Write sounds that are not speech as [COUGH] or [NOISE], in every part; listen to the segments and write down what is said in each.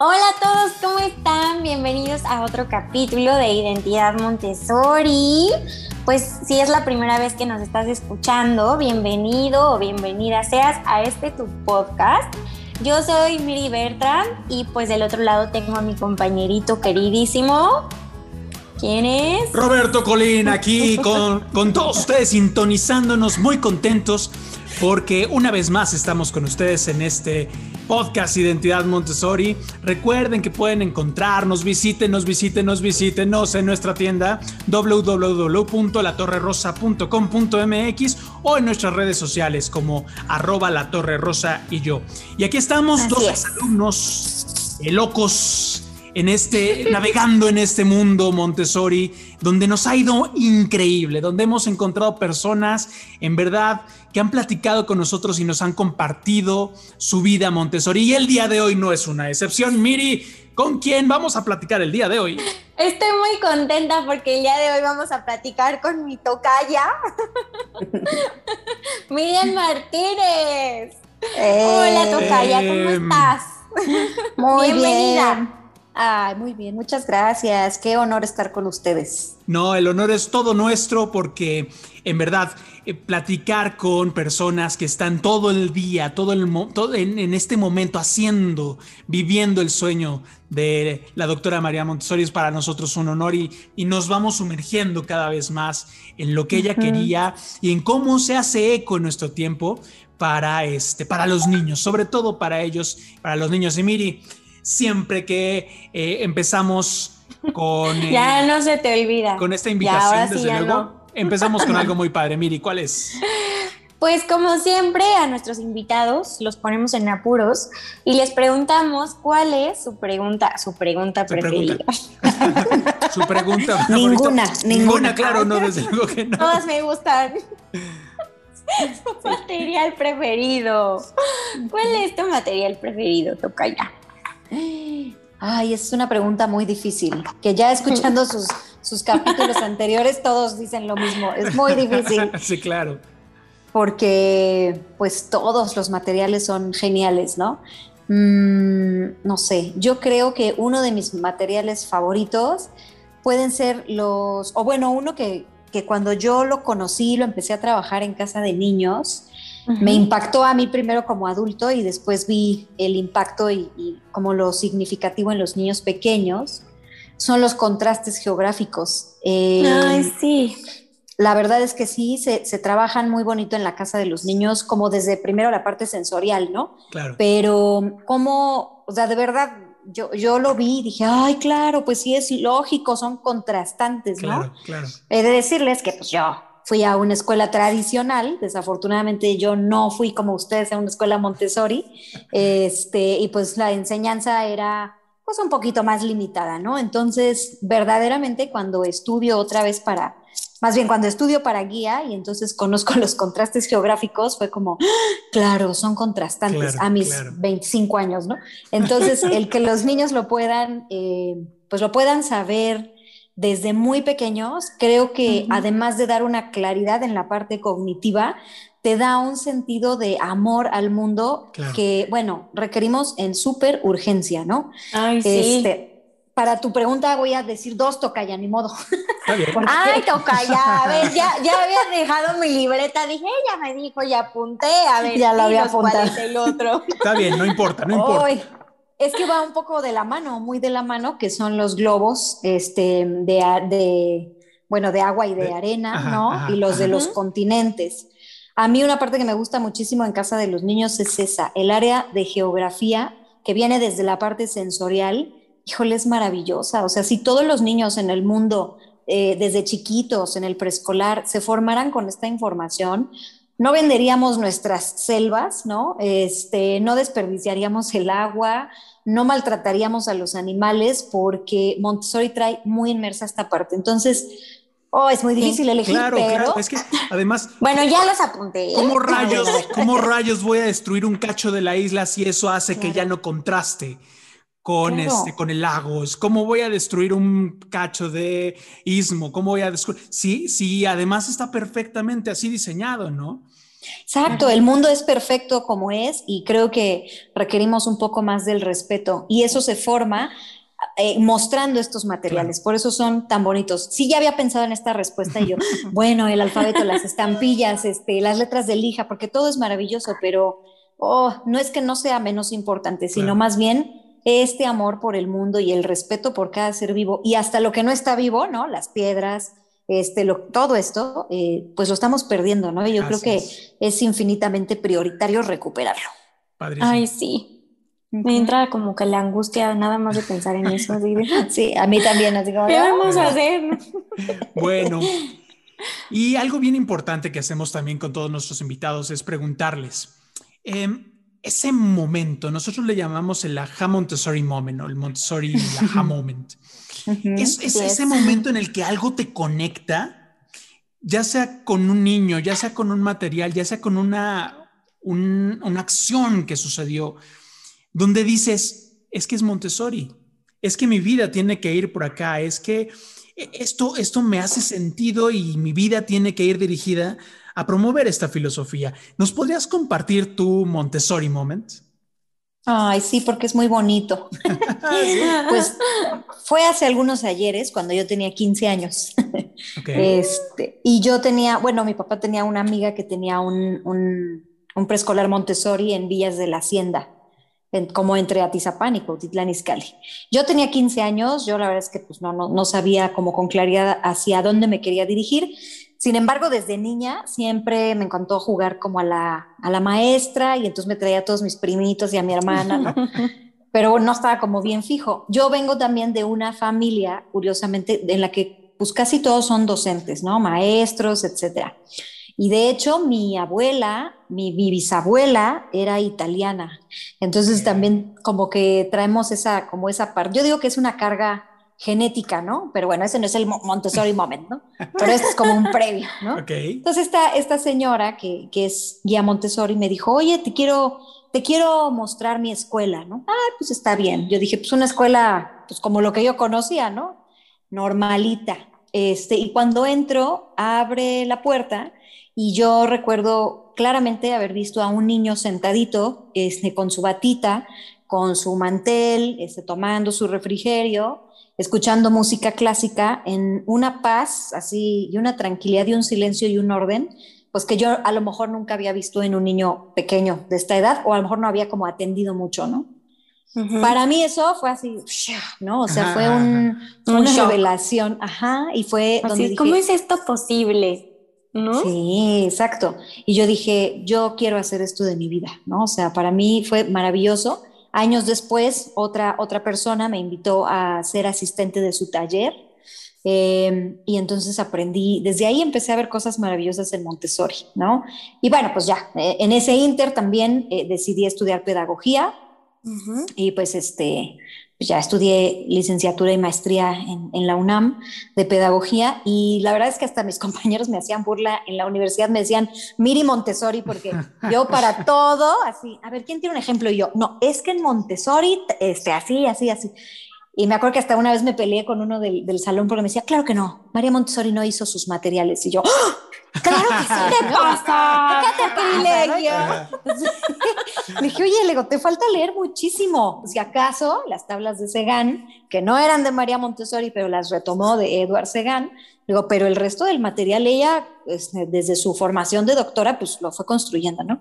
Hola a todos, ¿cómo están? Bienvenidos a otro capítulo de Identidad Montessori. Pues si es la primera vez que nos estás escuchando, bienvenido o bienvenida seas a este tu podcast. Yo soy Miri Bertrand y pues del otro lado tengo a mi compañerito queridísimo. ¿Quién es? Roberto Colín aquí con, con todos ustedes sintonizándonos, muy contentos porque una vez más estamos con ustedes en este podcast Identidad Montessori. Recuerden que pueden encontrarnos, visítenos, visítenos, visítenos en nuestra tienda www.latorrerosa.com.mx o en nuestras redes sociales como arroba la torre rosa y yo. Y aquí estamos, dos alumnos eh, locos en este, [LAUGHS] navegando en este mundo Montessori, donde nos ha ido increíble, donde hemos encontrado personas en verdad que han platicado con nosotros y nos han compartido su vida Montessori. Y el día de hoy no es una excepción. Miri, ¿con quién vamos a platicar el día de hoy? Estoy muy contenta porque el día de hoy vamos a platicar con mi tocaya, [LAUGHS] Miriam Martínez. Hola tocaya, ¿cómo Em, estás? Muy Bienvenida. bien. Ay, muy bien, muchas gracias. Qué honor estar con ustedes. No, el honor es todo nuestro porque en verdad eh, platicar con personas que están todo el día, todo el todo en, en este momento haciendo, viviendo el sueño de la doctora María Montessori es para nosotros un honor y, y nos vamos sumergiendo cada vez más en lo que ella quería y en cómo se hace eco en nuestro tiempo para este para los niños, sobre todo para ellos, para los niños. Y Miri, siempre que eh, empezamos con [LAUGHS] eh, Ya no se te olvida. con esta invitación, sí desde luego. no. Empezamos con [LAUGHS] algo muy padre. Miri, ¿cuál es? Pues como siempre a nuestros invitados los ponemos en apuros y les preguntamos cuál es su pregunta, su pregunta Su preferida. pregunta. [LAUGHS] Su pregunta. favorita. Ninguna, ninguna. claro, no, desde luego que no. Todas me gustan. su material preferido. ¿Cuál es tu material preferido, Tocaya? Ay, es una pregunta muy difícil, que ya escuchando [LAUGHS] sus, sus capítulos anteriores todos dicen lo mismo. Es muy difícil [LAUGHS] Sí, claro. porque pues todos los materiales son geniales, ¿no? Mm, no sé, yo creo que uno de mis materiales favoritos pueden ser los, o bueno, uno que, que cuando yo lo conocí, lo empecé a trabajar en casa de niños, me impactó a mí primero como adulto y después vi el impacto y, y como lo significativo en los niños pequeños, son los contrastes geográficos. Eh, Ay, sí. la verdad es que sí, se, se trabajan muy bonito en la casa de los niños, como desde primero la parte sensorial, ¿no? Claro. Pero como, o sea, de verdad, yo, yo lo vi y dije, ay, claro, pues sí es lógico, son contrastantes, ¿no? Claro, claro. He de decirles que pues yo fui a una escuela tradicional, desafortunadamente yo no fui como ustedes a una escuela Montessori, este, y pues la enseñanza era pues un poquito más limitada, ¿no? Entonces, verdaderamente cuando estudio otra vez para, más bien cuando estudio para guía y entonces conozco los contrastes geográficos, fue como, ¡Ah! claro, son contrastantes Claro, a mis claro. 25 años, ¿no? Entonces, el que los niños lo puedan, eh, pues lo puedan saber desde muy pequeños, creo que además de dar una claridad en la parte cognitiva, te da un sentido de amor al mundo Claro. que, bueno, requerimos en súper urgencia, ¿no? Ay, sí. Este, para tu pregunta voy a decir dos tocaya, ni modo. [LAUGHS] Ay, Tocaya, a ver, ya, ya había dejado mi libreta, dije, ella me dijo, ya apunté, a [LAUGHS] ver, Ya la había apuntado. el otro. Está bien, no importa, no [LAUGHS] importa. Ay, es que va un poco de la mano, muy de la mano, que son los globos este, de, bueno, de agua y de De- arena, ajá, ¿no? ajá, y los de los continentes. A mí una parte que me gusta muchísimo en casa de los niños es esa, el área de geografía que viene desde la parte sensorial. Híjole, es maravillosa. O sea, si todos los niños en el mundo, eh, desde chiquitos, en el preescolar, se formaran con esta información, no venderíamos nuestras selvas, ¿no? Este, no desperdiciaríamos el agua, no maltrataríamos a los animales porque Montessori trae muy inmersa esta parte. Entonces, oh, es muy difícil elegir, Claro, pero claro. Es que además, [LAUGHS] Bueno, ya los apunté. ¿eh? ¿cómo rayos, [LAUGHS] cómo rayos voy a destruir un cacho de la isla si eso hace que ya no contraste? Con, Claro. este, con el lago, ¿cómo voy a destruir un cacho de istmo? ¿Cómo voy a destruir? Sí, sí, además está perfectamente así diseñado, ¿no? Exacto, el mundo es perfecto como es y creo que requerimos un poco más del respeto y eso se forma eh, mostrando estos materiales, por eso son tan bonitos. Sí, ya había pensado en esta respuesta y yo, [LAUGHS] bueno, el alfabeto, las estampillas, este, las letras de lija, porque todo es maravilloso, pero oh, no es que no sea menos importante, sino más bien este amor por el mundo y el respeto por cada ser vivo y hasta lo que no está vivo, ¿no? Las piedras, este, lo, todo esto, eh, pues lo estamos perdiendo, ¿no? Y yo creo que es. infinitamente prioritario recuperarlo. Ay, sí. Me entra como que la angustia nada más de pensar en eso. [LAUGHS] sí, a mí también. Así como, ¿Qué vamos a hacer? [LAUGHS] Bueno, y algo bien importante que hacemos también con todos nuestros invitados es preguntarles, em, ese momento, nosotros le llamamos el aha Montessori moment o el Montessori aha moment. es, ese momento en el que algo te conecta, ya sea con un niño, ya sea con un material, ya sea con una, una acción que sucedió, donde dices, es que es Montessori, es que mi vida tiene que ir por acá, es que esto, esto me hace sentido y mi vida tiene que ir dirigida a promover esta filosofía. ¿Nos podrías compartir tu Montessori moment? Ay, sí, porque es muy bonito. [LAUGHS] [LAUGHS] pues fue hace algunos ayeres, cuando yo tenía 15 años. Este, y yo tenía, bueno, mi papá tenía una amiga que tenía un, un, preescolar Montessori en Villas de la Hacienda, como entre Atizapán y Cuautitlán Izcalli. Yo tenía 15 años, yo la verdad es que pues no, no, no sabía como con claridad hacia dónde me quería dirigir, sin embargo, desde niña siempre me encantó jugar como a la, a la maestra y entonces me traía a todos mis primitos y a mi hermana, ¿no? [LAUGHS] pero no estaba como bien fijo. Yo vengo también de una familia, curiosamente, en la que pues casi todos son docentes, ¿no? Maestros, etcétera. Y de hecho, mi abuela, mi, bisabuela era italiana. Entonces también como que traemos esa, como esa parte. Yo digo que es una carga genética, ¿no? Pero bueno, ese no es el Montessori [LAUGHS] moment, ¿no? Pero este es como un previo, ¿no? Entonces esta, esta señora que, que, es guía Montessori me dijo, oye, te quiero, te quiero mostrar mi escuela, ¿no? Ah, pues está bien. Yo dije, pues una escuela, pues como lo que yo conocía, ¿no? Normalita. Este, y cuando entro, abre la puerta y yo recuerdo claramente haber visto a un niño sentadito este, con su batita, con su mantel, este, tomando su refrigerio, escuchando música clásica en una paz así y una tranquilidad y un silencio y un orden, pues que yo a lo mejor nunca había visto en un niño pequeño de esta edad o a lo mejor no había como atendido mucho, ¿no? Para mí eso fue así, ¿no? O sea, fue un, una revelación, ajá, y fue donde dije, ¿cómo es esto posible? ¿No? Sí, exacto. Y yo dije, yo quiero hacer esto de mi vida, ¿no? O sea, para mí fue maravilloso Años después, otra, otra persona me invitó a ser asistente de su taller em, y entonces aprendí, desde ahí empecé a ver cosas maravillosas en Montessori, ¿no? Y bueno, pues ya, eh, en ese inter también eh, decidí estudiar pedagogía y pues este, ya estudié licenciatura y maestría en, la UNAM de pedagogía y la verdad es que hasta mis [LAUGHS] compañeros me hacían burla en la universidad, me decían Miri Montessori porque [LAUGHS] yo para todo, así, a ver, ¿quién tiene un ejemplo? Y yo, no, es que en Montessori, este, así, así, así. Y me acuerdo que hasta una vez me peleé con uno del, del salón porque me decía, claro que no, María Montessori no hizo sus materiales. Y yo, ¡Ah! ¡Claro que sí! ¿Qué [LAUGHS] pasa? ¡Qué privilegio! Le [LAUGHS] dije, oye, le te falta leer muchísimo. Si acaso las tablas de Segan, que no eran de María Montessori, pero las retomó de Eduard Segan, Digo, pero el resto del material ella, pues, desde su formación de doctora, pues lo fue construyendo, ¿no?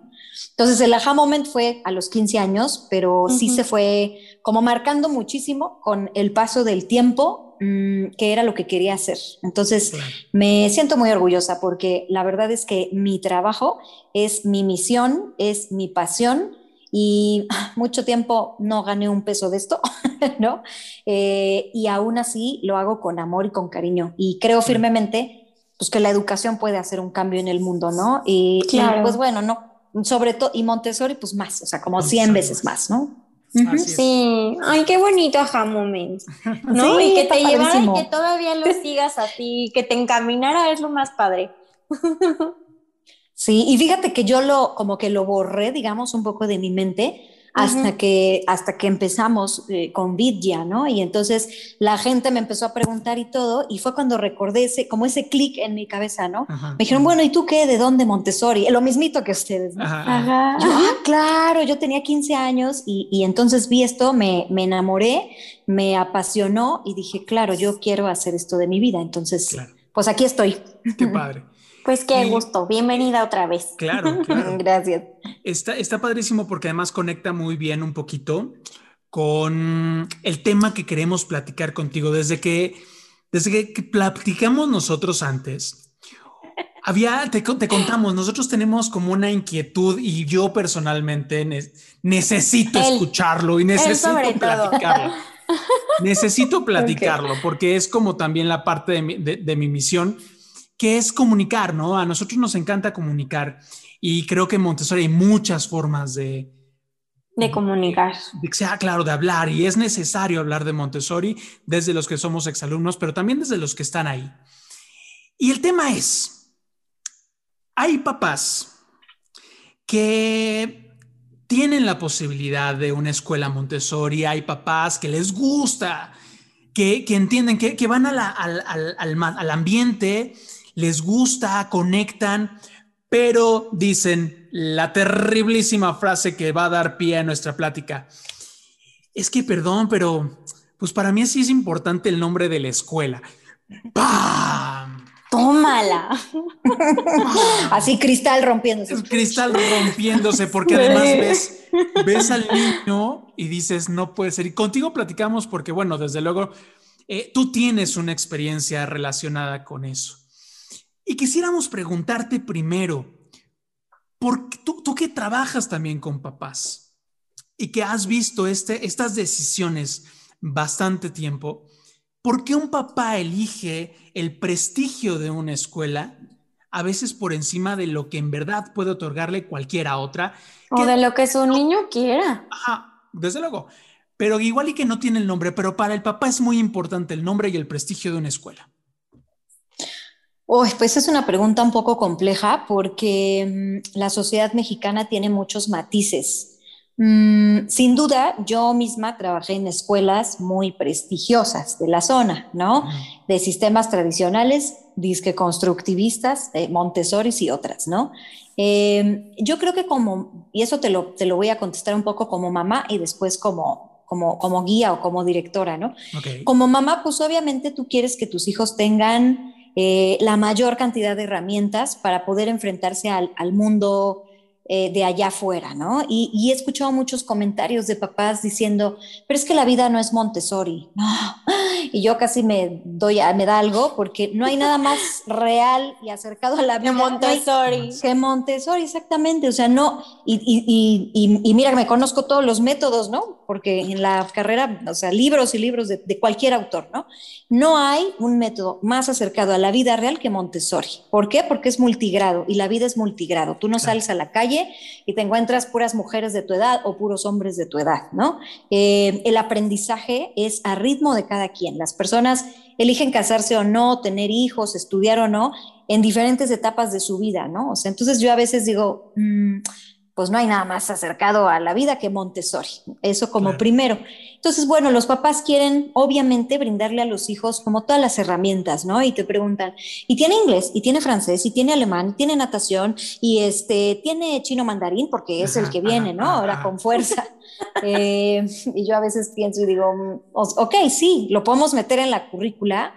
Entonces el aha moment fue a los 15 años, pero sí se fue como marcando muchísimo con el paso del tiempo, mm, que era lo que quería hacer. Entonces me siento muy orgullosa porque la verdad es que mi trabajo es mi misión, es mi pasión y [LAUGHS] mucho tiempo no gané un peso de esto, [LAUGHS] ¿no? Eh, y aún así lo hago con amor y con cariño y creo firmemente pues que la educación puede hacer un cambio en el mundo, ¿no? Y, pues bueno, no, sobre todo, y Montessori pues más, o sea, como 100 veces más, ¿no? Sí, ay, qué bonito aha moment, [LAUGHS] ¿no? y que te llevara y que todavía lo sigas así, que te encaminara es lo más padre. Sí, y fíjate que yo lo, como que lo borré, digamos, un poco de mi mente hasta, que, hasta que empezamos eh, con Vidya, ¿no? Y entonces la gente me empezó a preguntar y todo, y fue cuando recordé ese, como ese clic en mi cabeza, ¿no? me dijeron, bueno, ¿y tú qué? ¿De dónde Montessori? Lo mismito que ustedes, ¿no? Ajá. Yo, ah, claro, yo tenía 15 años y, y entonces vi esto, me, me, enamoré, me apasionó y dije, claro, yo quiero hacer esto de mi vida. Entonces, pues aquí estoy. Qué [LAUGHS] padre. Pues qué gusto, bienvenida otra vez. Claro, [LAUGHS] claro. Gracias. Está, está padrísimo porque además conecta muy bien un poquito con el tema que queremos platicar contigo. Desde que, desde que platicamos nosotros antes, había, te, te, contamos, nosotros tenemos como una inquietud y yo personalmente necesito escucharlo y necesito platicarlo. [LAUGHS] necesito platicarlo porque es como también la parte de mi, de mi misión que es comunicar, ¿no? A nosotros nos encanta comunicar y creo que en Montessori hay muchas formas de... De comunicar. De, sea claro, de hablar y es necesario hablar de Montessori desde los que somos exalumnos, pero también desde los que están ahí. Y el tema es, hay papás que tienen la posibilidad de una escuela Montessori, hay papás que les gusta, que, entienden, que, que van al, al, al ambiente les gusta, conectan, pero dicen la terriblísima frase que va a dar pie a nuestra plática. Es que, perdón, pero pues para mí sí es importante el nombre de la escuela. ¡Pam! Tómala. [LAUGHS] Así cristal rompiéndose. Cristal rompiéndose, porque además ves, ves al niño y dices, no puede ser. Y contigo platicamos porque, bueno, desde luego, eh, tú tienes una experiencia relacionada con eso. Y quisiéramos preguntarte primero, porque tú, tú que trabajas también con papás y que has visto este, estas decisiones bastante tiempo, ¿por qué un papá elige el prestigio de una escuela a veces por encima de lo que en verdad puede otorgarle cualquiera otra? O de lo que su niño quiera. Ajá, desde luego. Pero igual y que no tiene el nombre, pero para el papá es muy importante el nombre y el prestigio de una escuela. Oh, pues es una pregunta un poco compleja porque mm, la sociedad mexicana tiene muchos matices. Mm, sin duda, yo misma trabajé en escuelas muy prestigiosas de la zona, ¿no? De sistemas tradicionales, disque constructivistas, eh, Montessori y otras, ¿no? Em, yo creo que como, y eso te lo, te lo voy a contestar un poco como mamá y después como, como, como guía o como directora, ¿no? Como mamá, pues obviamente tú quieres que tus hijos tengan eh, la mayor cantidad de herramientas para poder enfrentarse al, mundo eh, de allá afuera, ¿no? Y, he escuchado muchos comentarios de papás diciendo, pero es que la vida no es Montessori, no. [LAUGHS] Y yo casi me doy, me da algo porque no hay nada más real y acercado a la vida. Que Montessori. que Montessori, exactamente. O sea, no, y, y, y, y, mira, me conozco todos los métodos, ¿no? Porque en la carrera, o sea, libros y libros de, de cualquier autor, ¿no? No hay un método más acercado a la vida real que Montessori. ¿Por qué? Porque es multigrado y la vida es multigrado. Tú no sales a la calle y te encuentras puras mujeres de tu edad o puros hombres de tu edad, ¿no? Eh, el aprendizaje es a ritmo de cada quien. Las personas eligen casarse o no, tener hijos, estudiar o no, en diferentes etapas de su vida, ¿no? O sea, entonces yo a veces digo, mm, pues no hay nada más acercado a la vida que Montessori. Eso como primero. Entonces, bueno, los papás quieren obviamente brindarle a los hijos como todas las herramientas, ¿no? Y te preguntan, ¿y tiene inglés? ¿Y tiene francés? ¿Y tiene alemán? ¿Y tiene natación? ¿Y este tiene chino mandarín? Porque es el que viene, ¿no? Ahora con fuerza. [LAUGHS] Eh, y yo a veces pienso y digo, mm, ok, sí, lo podemos meter en la currícula,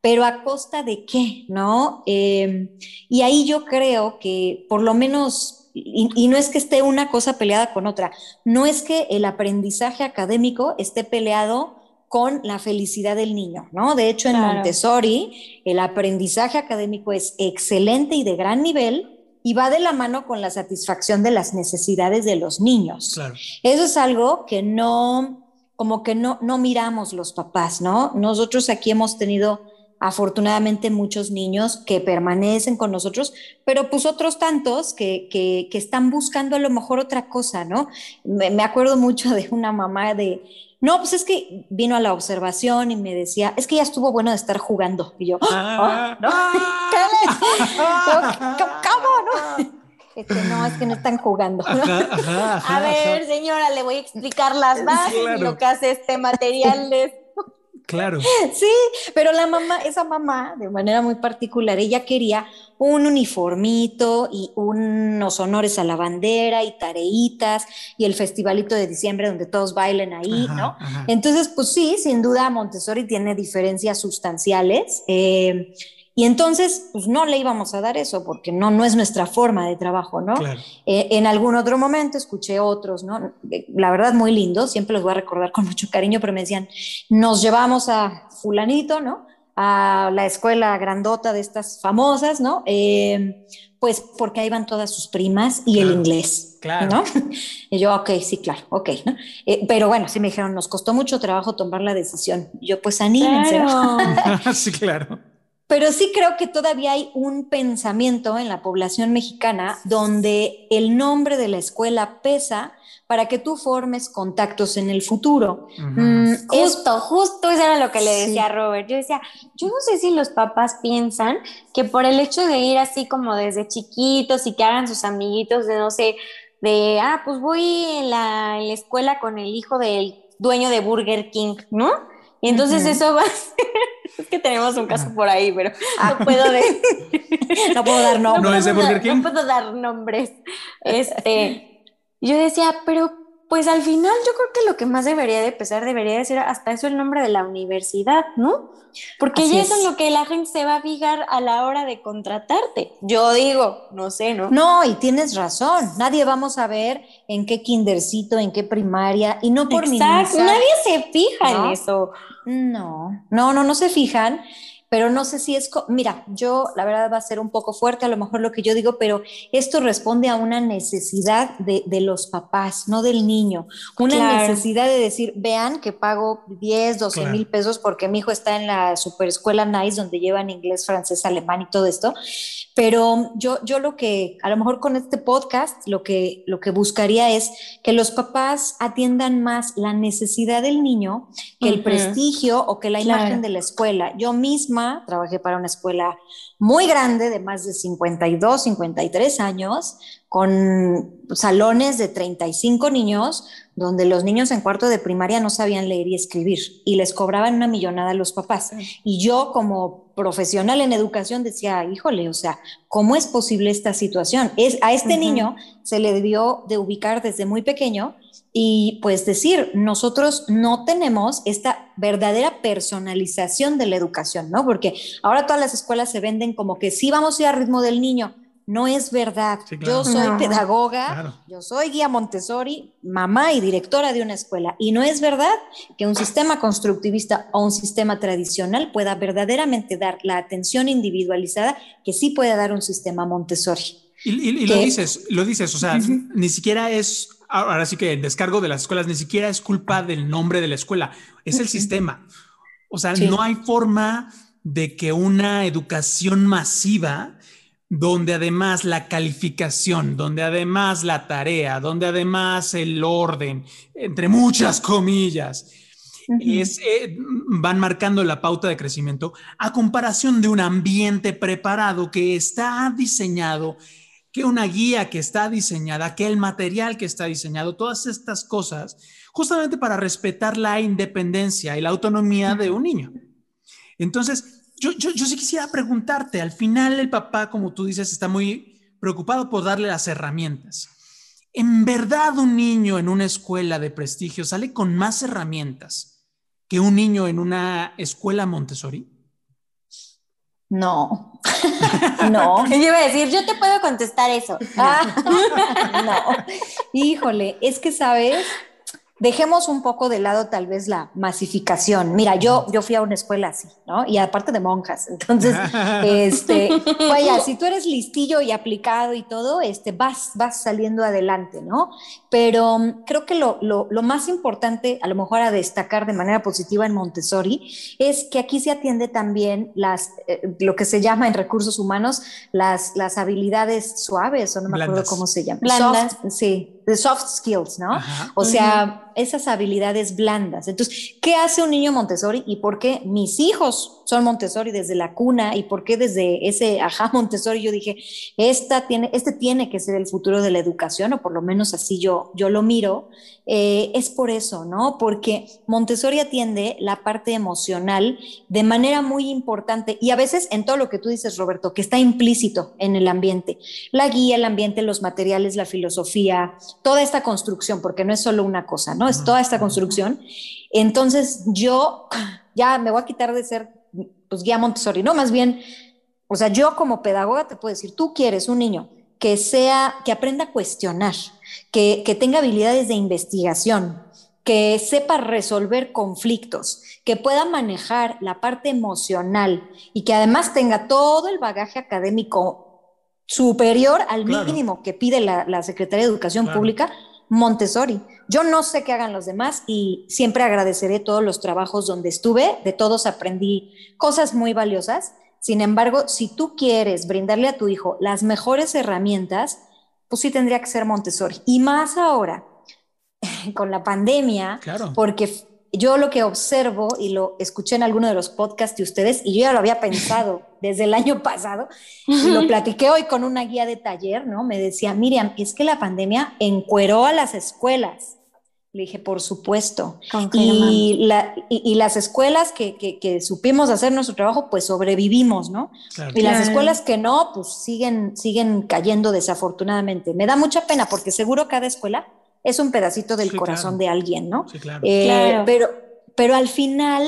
pero a costa de qué, ¿no? Eh, y ahí yo creo que por lo menos y, no es que esté una cosa peleada con otra, no es que el aprendizaje académico esté peleado con la felicidad del niño, ¿no? De hecho, en Montessori, el aprendizaje académico es excelente y de gran nivel y va de la mano con la satisfacción de las necesidades de los niños. Eso es algo que no, como que no, no miramos los papás, ¿no? Nosotros aquí hemos tenido afortunadamente muchos niños que permanecen con nosotros, pero pues otros tantos que, que, están buscando a lo mejor otra cosa, ¿no? Me, acuerdo mucho de una mamá de, no, pues es que vino a la observación y me decía, es que ya estuvo bueno de estar jugando. Y yo, ah, ¿no? ¿Cómo, no? Este, no, es que no están jugando. a ver, señora, le voy a explicar las bases y lo que hace este material de Claro. [LAUGHS] Sí, pero la mamá, esa mamá, de manera muy particular, ella quería un uniformito y unos honores a la bandera y tareitas y el festivalito de diciembre donde todos bailen ahí, ¿no? Entonces, pues sí, sin duda Montessori tiene diferencias sustanciales. Eh, y entonces, pues no le íbamos a dar eso porque no, no es nuestra forma de trabajo, ¿no? Eh, en algún otro momento escuché otros, ¿no? La verdad, muy lindo, siempre los voy a recordar con mucho cariño, pero me decían, nos llevamos a fulanito, ¿no? A la escuela grandota de estas famosas, ¿no? Eh, pues porque ahí van todas sus primas y el inglés. Claro. ¿no? [LAUGHS] Y yo, ok, sí, claro, ok. ¿no? Eh, pero bueno, sí me dijeron, nos costó mucho trabajo tomar la decisión. yo, pues anímense. [LAUGHS] sí, claro. Pero sí creo que todavía hay un pensamiento en la población mexicana donde el nombre de la escuela pesa para que tú formes contactos en el futuro. Mm, justo, justo eso era lo que le decía a Robert. Yo decía, yo no sé si los papás piensan que por el hecho de ir así como desde chiquitos y que hagan sus amiguitos de no sé, de, ah, pues voy en la, en la escuela con el hijo del dueño de Burger King, ¿no? Y entonces eso va a ser, [LAUGHS] es que tenemos un caso por ahí, pero [LAUGHS] no puedo no puedo dar [LAUGHS] nombres. No, de Burger King. No puedo dar nombres. Este, yo decía, pero pues al final yo creo que lo que más debería de pesar debería de ser hasta eso el nombre de la universidad, ¿no? Porque ya es. en lo que la gente se va a fijar a la hora de contratarte. Yo digo, no sé, ¿no? No, y tienes razón. Nadie vamos a ver en qué kindercito, en qué primaria, y no por Exacto, nadie se fija en eso. No, no, no, no se fijan pero no sé si es, mira, yo la verdad va a ser un poco fuerte a lo mejor lo que yo digo, pero esto responde a una necesidad de, los papás, no del niño, una necesidad de decir, vean que pago 10, 12 mil pesos porque mi hijo está en la superescuela NICE donde llevan inglés, francés, alemán y todo esto, pero yo, yo lo que, a lo mejor con este podcast, lo que, lo que buscaría es que los papás atiendan más la necesidad del niño que el prestigio o que la imagen de la escuela. Yo misma trabajé para una escuela muy grande de más de 52, 53 años, con salones de 35 niños, donde los niños en cuarto de primaria no sabían leer y escribir y les cobraban una millonada a los papás. Y yo como profesional en educación decía, híjole, o sea, ¿cómo es posible esta situación? Es, a este niño se le debió de ubicar desde muy pequeño y pues decir, nosotros no tenemos esta verdadera personalización de la educación, ¿no? Porque ahora todas las escuelas se venden como que sí vamos a ir al ritmo del niño. No es verdad. Yo soy pedagoga, yo soy guía Montessori, mamá y directora de una escuela. Y no es verdad que un sistema constructivista o un sistema tradicional pueda verdaderamente dar la atención individualizada que sí puede dar un sistema Montessori. Y, lo dices, lo dices, o sea, ni siquiera es ahora sí que el descargo de las escuelas ni siquiera es culpa del nombre de la escuela, es el sistema. O sea, no hay forma de que una educación masiva, donde además la calificación, donde además la tarea, donde además el orden, entre muchas comillas, es, eh, van marcando la pauta de crecimiento a comparación de un ambiente preparado que está diseñado que una guía que está diseñada, que el material que está diseñado, todas estas cosas, justamente para respetar la independencia y la autonomía de un niño. Entonces, yo, yo, yo sí quisiera preguntarte, al final el papá, como tú dices, está muy preocupado por darle las herramientas. ¿En verdad un niño en una escuela de prestigio sale con más herramientas que un niño en una escuela Montessori? No, [LAUGHS] no. [LAUGHS] Yo iba a decir, yo te puedo contestar eso. [LAUGHS] no. Híjole, es que, ¿sabes? Dejemos un poco de lado tal vez la masificación. Mira, yo, yo fui a una escuela así, ¿no? Y aparte de monjas. [LAUGHS] Entonces, [LAUGHS] este, vaya, si tú eres listillo y aplicado y todo, este, vas, vas saliendo adelante, ¿no? Pero mm, creo que lo, lo, lo más importante, a lo mejor a destacar de manera positiva en Montessori, es que aquí se atiende también las, eh, lo que se llama en recursos humanos las, las habilidades suaves, o no me acuerdo cómo se llama. Blandas. sí, the soft skills, ¿no? O sea, esas habilidades blandas. Entonces, ¿qué hace un niño Montessori y por qué mis hijos son Montessori desde la cuna y por qué desde ese ajá Montessori yo dije, esta tiene, este tiene que ser el futuro de la educación o por lo menos así yo, yo lo miro? Eh, es por eso, ¿no? Porque Montessori atiende la parte emocional de manera muy importante y a veces en todo lo que tú dices, Roberto, que está implícito en el ambiente, la guía, el ambiente, los materiales, la filosofía, toda esta construcción, porque no es solo una cosa, ¿no? Es toda esta construcción. Entonces yo ya me voy a quitar de ser pues guía Montessori, no, más bien, o sea, yo como pedagoga te puedo decir, tú quieres un niño que sea, que aprenda a cuestionar, que, que tenga habilidades de investigación, que sepa resolver conflictos, que pueda manejar la parte emocional y que además tenga todo el bagaje académico superior al mínimo que pide la, Secretaría de Educación Pública, Montessori. Yo no sé qué hagan los demás y siempre agradeceré todos los trabajos donde estuve, de todos aprendí cosas muy valiosas. Sin embargo, si tú quieres brindarle a tu hijo las mejores herramientas, pues sí tendría que ser Montessori. Y más ahora, [LAUGHS] con la pandemia, porque yo lo que observo y lo escuché en alguno de los podcasts de ustedes, y yo ya lo había pensado [LAUGHS] desde el año pasado, y lo platiqué hoy con una guía de taller, ¿no? Me decía, Miriam, es que la pandemia encueró a las escuelas. Le dije, por supuesto. Y, y, las escuelas que, que, supimos hacer nuestro trabajo, pues sobrevivimos, ¿no? Y las escuelas que no, pues siguen, siguen cayendo desafortunadamente. Me da mucha pena porque seguro cada escuela es un pedacito del corazón de alguien, ¿no? Sí, eh, claro. Pero, pero al final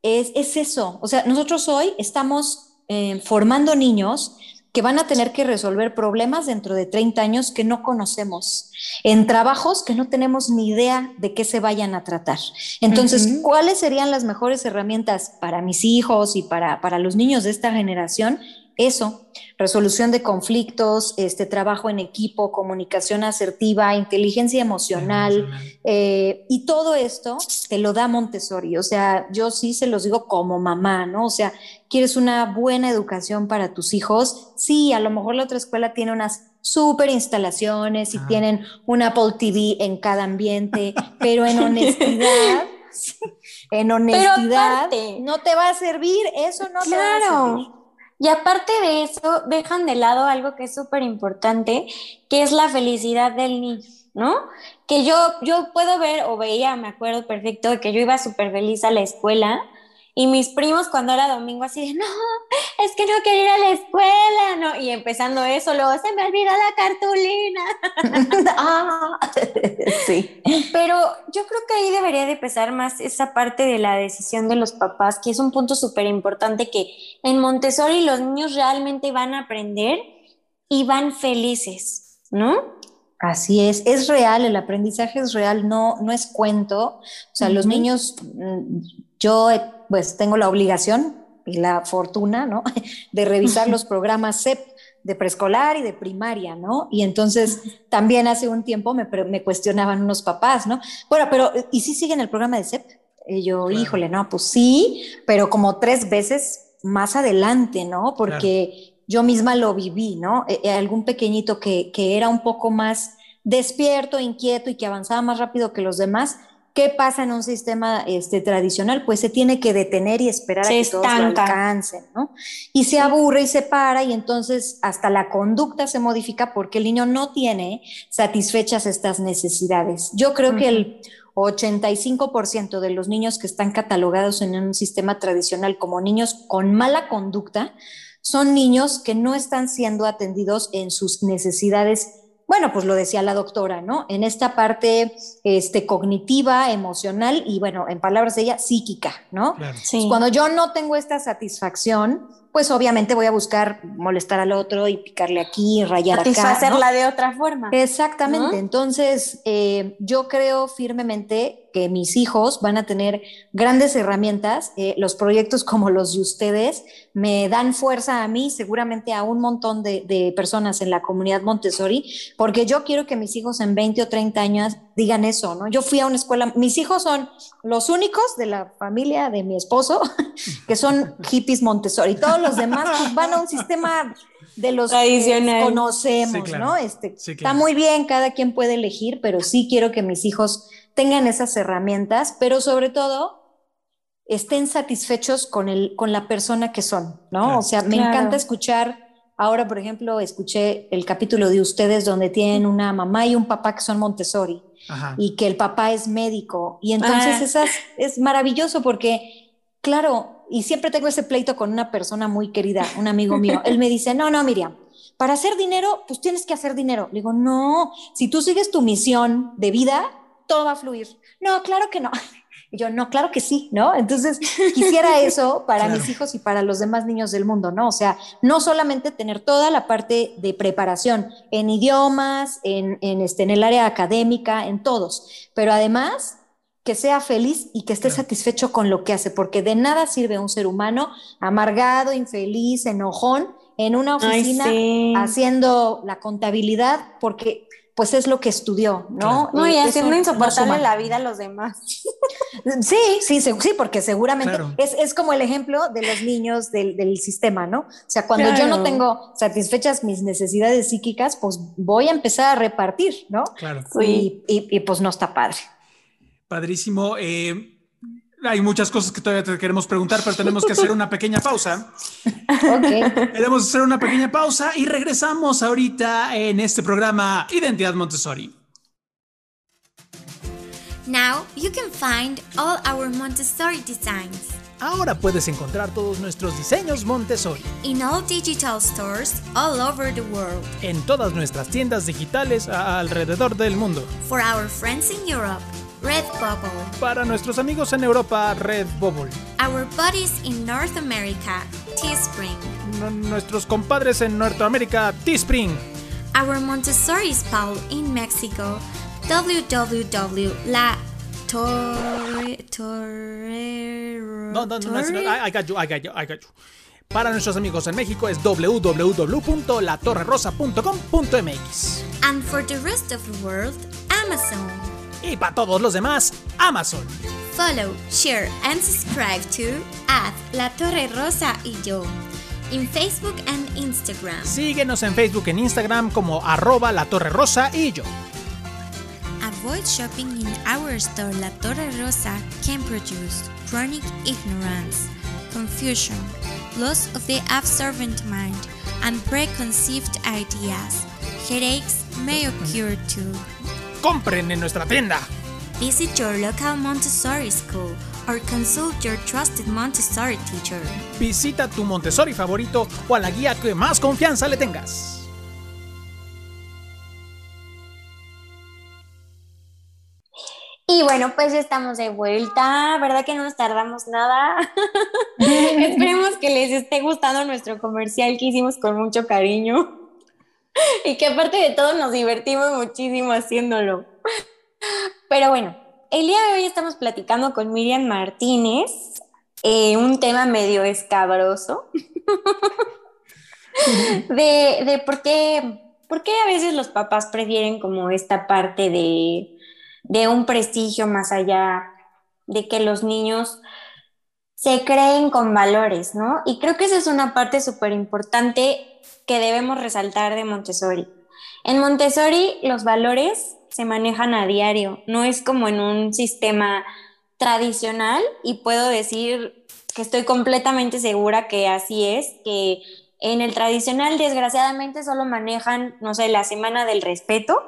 es, es, eso. O sea, nosotros hoy estamos eh, formando niños que van a tener que resolver problemas dentro de 30 años que no conocemos, en trabajos que no tenemos ni idea de qué se vayan a tratar. Entonces, ¿cuáles serían las mejores herramientas para mis hijos y para, para los niños de esta generación? Eso, resolución de conflictos, este trabajo en equipo, comunicación asertiva, inteligencia emocional, eh, y todo esto te lo da Montessori. O sea, yo sí se los digo como mamá, ¿no? O sea, quieres una buena educación para tus hijos. Sí, a lo mejor la otra escuela tiene unas super instalaciones y tienen un Apple TV en cada ambiente, pero en [LAUGHS] honestidad, en honestidad, no te va a servir, eso no te va a servir. Y aparte de eso, dejan de lado algo que es súper importante, que es la felicidad del niño, ¿no? Que yo, yo puedo ver o veía, me acuerdo perfecto, que yo iba súper feliz a la escuela y mis primos cuando era domingo así de, no, es que no quiero ir a la escuela, ¿no? Y empezando eso, luego se me olvidó la cartulina. [LAUGHS] ah, sí. Pero yo creo que ahí debería de pesar más esa parte de la decisión de los papás, que es un punto súper importante que en Montessori los niños realmente van a aprender y van felices, ¿no? Así es, es real, el aprendizaje es real, no, no es cuento. O sea, los niños, mm, yo pues tengo la obligación y la fortuna, ¿no? [LAUGHS] De revisar los programas CEP de preescolar y de primaria, ¿no? Y entonces también hace un tiempo me, me, cuestionaban unos papás, ¿no? Bueno, pero ¿y si siguen el programa de CEP? Y yo, híjole, no, pues sí, pero como tres veces más adelante, ¿no? Porque yo misma lo viví, ¿no? E, e, algún pequeñito que, que era un poco más despierto, inquieto y que avanzaba más rápido que los demás, ¿Qué pasa en un sistema este, tradicional? Pues se tiene que detener y esperar a que todos lo alcancen, ¿no? Y se aburre y se para y entonces hasta la conducta se modifica porque el niño no tiene satisfechas estas necesidades. Yo creo que el 85% de los niños que están catalogados en un sistema tradicional como niños con mala conducta son niños que no están siendo atendidos en sus necesidades bueno, pues lo decía la doctora, ¿no? En esta parte este, cognitiva, emocional y, bueno, en palabras de ella, psíquica, ¿no? Cuando yo no tengo esta satisfacción, pues obviamente voy a buscar molestar al otro y picarle aquí, rayar acá. hacerla de otra forma. Exactamente. Entonces, eh, yo creo firmemente mis hijos van a tener grandes herramientas. Eh, los proyectos como los de ustedes me dan fuerza a mí, seguramente a un montón de, personas en la comunidad Montessori, porque yo quiero que mis hijos en 20 o 30 años digan eso, ¿no? Yo fui a una escuela, mis hijos son los únicos de la familia de mi esposo [LAUGHS] que son hippies Montessori. Todos los demás van a un sistema de los que conocemos, ¿no? Este, Está muy bien, cada quien puede elegir, pero sí quiero que mis hijos tengan esas herramientas, pero sobre todo estén satisfechos con, el, con la persona que son, ¿no? o sea, me encanta escuchar Ahora, por ejemplo, escuché el capítulo de ustedes donde tienen una mamá y un papá que son Montessori y que el papá es médico. Y entonces ah. esas, es maravilloso porque, claro, y siempre tengo ese pleito con una persona muy querida, un amigo mío. Él me dice, no, no, Miriam, para hacer dinero, pues tienes que hacer dinero. Le digo, no, si tú sigues tu misión de vida, todo va a fluir. No, claro que no. [LAUGHS] Y yo, no, claro que sí, ¿no? Entonces, quisiera [LAUGHS] eso para mis hijos y para los demás niños del mundo, ¿no? O sea, no solamente tener toda la parte de preparación en idiomas, en, en, este, en el área académica, en todos, pero además que sea feliz y que esté satisfecho con lo que hace, porque de nada sirve un ser humano amargado, infeliz, enojón, en una oficina haciendo la contabilidad, porque pues es lo que estudió, ¿no? No, y haciendo insoportable la vida a los demás. [LAUGHS] Sí, sí, sí, porque seguramente es, como el ejemplo de los niños del, sistema, ¿no? O sea, cuando yo no tengo satisfechas mis necesidades psíquicas, pues voy a empezar a repartir, ¿no? Claro. Y, y, pues no está padre. Padrísimo. Eh, hay muchas cosas que todavía te queremos preguntar, pero tenemos que hacer una pequeña pausa. Ok. Queremos hacer una pequeña pausa y regresamos ahorita en este programa Identidad Montessori. Now you can find all our Montessori designs. Ahora puedes encontrar todos nuestros diseños Montessori. In all digital stores all over the world. En todas nuestras tiendas digitales alrededor del mundo. For our friends in Europe. Redbubble. Para nuestros amigos en Europa, Redbubble. Our buddies in North America, Teespring. nuestros compadres en Norteamérica, Teespring. Our Montessori Paul in Mexico, www. La Torre. No, no, no, no, I got you, I got you, I got you. Para nuestros amigos en México es www.latorrerosa.com.mx. And for the rest of the world, Amazon. Y para todos los demás, Amazon. Follow, share and subscribe to at La Torre Rosa y yo en Facebook and Instagram. Síguenos en Facebook e Instagram como arroba La Torre Rosa y yo. Avoid shopping in our store La Torre Rosa can produce chronic ignorance, confusion, loss of the absorbent mind, and preconceived ideas. Headaches may occur too compren en nuestra tienda. Visit your local Montessori school or consult your trusted Montessori teacher. Visita tu Montessori favorito o a la guía que más confianza le tengas. Y bueno, pues ya estamos de vuelta, ¿verdad que no nos tardamos nada? [LAUGHS] Esperemos que les esté gustando nuestro comercial que hicimos con mucho cariño. [LAUGHS] y que aparte de todo nos divertimos muchísimo haciéndolo. Pero bueno, el día de hoy estamos platicando con Miriam Martínez, eh, un tema medio escabroso, [LAUGHS] de, de por, qué, por qué a veces los papás prefieren como esta parte de, de un prestigio más allá de que los niños se creen con valores, ¿no? Y creo que esa es una parte súper importante que debemos resaltar de Montessori. En Montessori los valores se manejan a diario, no es como en un sistema tradicional y puedo decir que estoy completamente segura que así es, que en el tradicional desgraciadamente solo manejan, no sé, la semana del respeto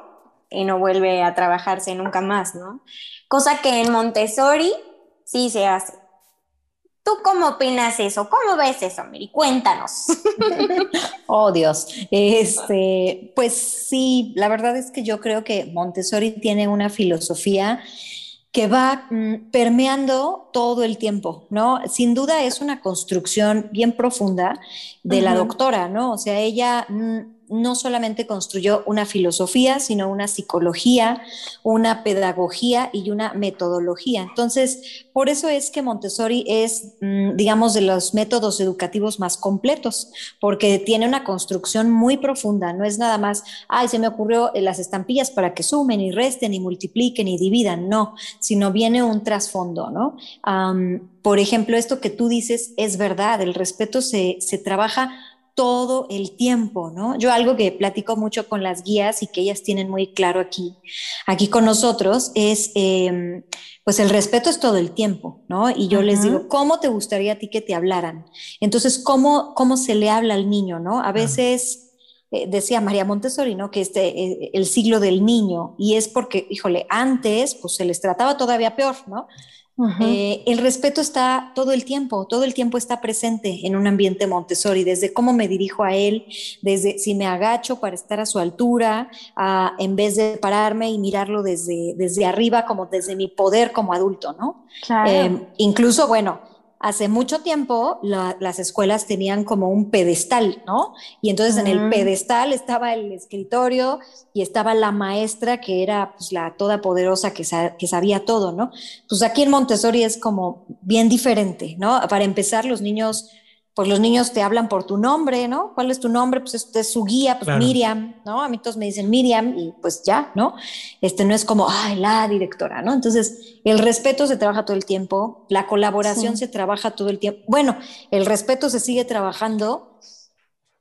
y no vuelve a trabajarse nunca más, ¿no? Cosa que en Montessori sí se hace. ¿Tú cómo opinas eso? ¿Cómo ves eso, Miri? Cuéntanos. [LAUGHS] oh, Dios. Este, pues sí, la verdad es que yo creo que Montessori tiene una filosofía que va mm, permeando todo el tiempo, ¿no? Sin duda es una construcción bien profunda de la doctora, ¿no? O sea, ella mm, no solamente construyó una filosofía, sino una psicología, una pedagogía y una metodología. Entonces, por eso es que Montessori es, mm, digamos, de los métodos educativos más completos, porque tiene una construcción muy profunda, no es nada más, ay, se me ocurrió las estampillas para que sumen y resten y multipliquen y dividan, no, sino viene un trasfondo, ¿no? por ejemplo, esto que tú dices es verdad, el respeto se, se trabaja todo el tiempo, ¿no? Yo algo que platico mucho con las guías y que ellas tienen muy claro aquí, aquí con nosotros, es, em, pues el respeto es todo el tiempo, ¿no? Y yo les digo, ¿cómo te gustaría a ti que te hablaran? Entonces, ¿cómo, cómo se le habla al niño, ¿no? A veces... Eh, decía María Montessori, ¿no? Que este, eh, el siglo del niño, y es porque, híjole, antes, pues se les trataba todavía peor, ¿no? Eh, el respeto está todo el tiempo, todo el tiempo está presente en un ambiente Montessori, desde cómo me dirijo a él, desde si me agacho para estar a su altura, en vez de pararme y mirarlo desde, desde arriba, como desde mi poder como adulto, ¿no? Claro. incluso, bueno, hace mucho tiempo las escuelas tenían como un pedestal, ¿no? Y entonces en el pedestal estaba el escritorio y estaba la maestra que era pues, la todopoderosa que, que sabía todo, ¿no? Pues aquí en Montessori es como bien diferente, ¿no? Para empezar, los niños pues los niños te hablan por tu nombre, ¿no? ¿Cuál es tu nombre? Pues este es su guía, pues Miriam, ¿no? A mí todos me dicen Miriam y pues ya, ¿no? Este no es como, ay, la directora, ¿no? Entonces, el respeto se trabaja todo el tiempo, la colaboración se trabaja todo el tiempo. Bueno, el respeto se sigue trabajando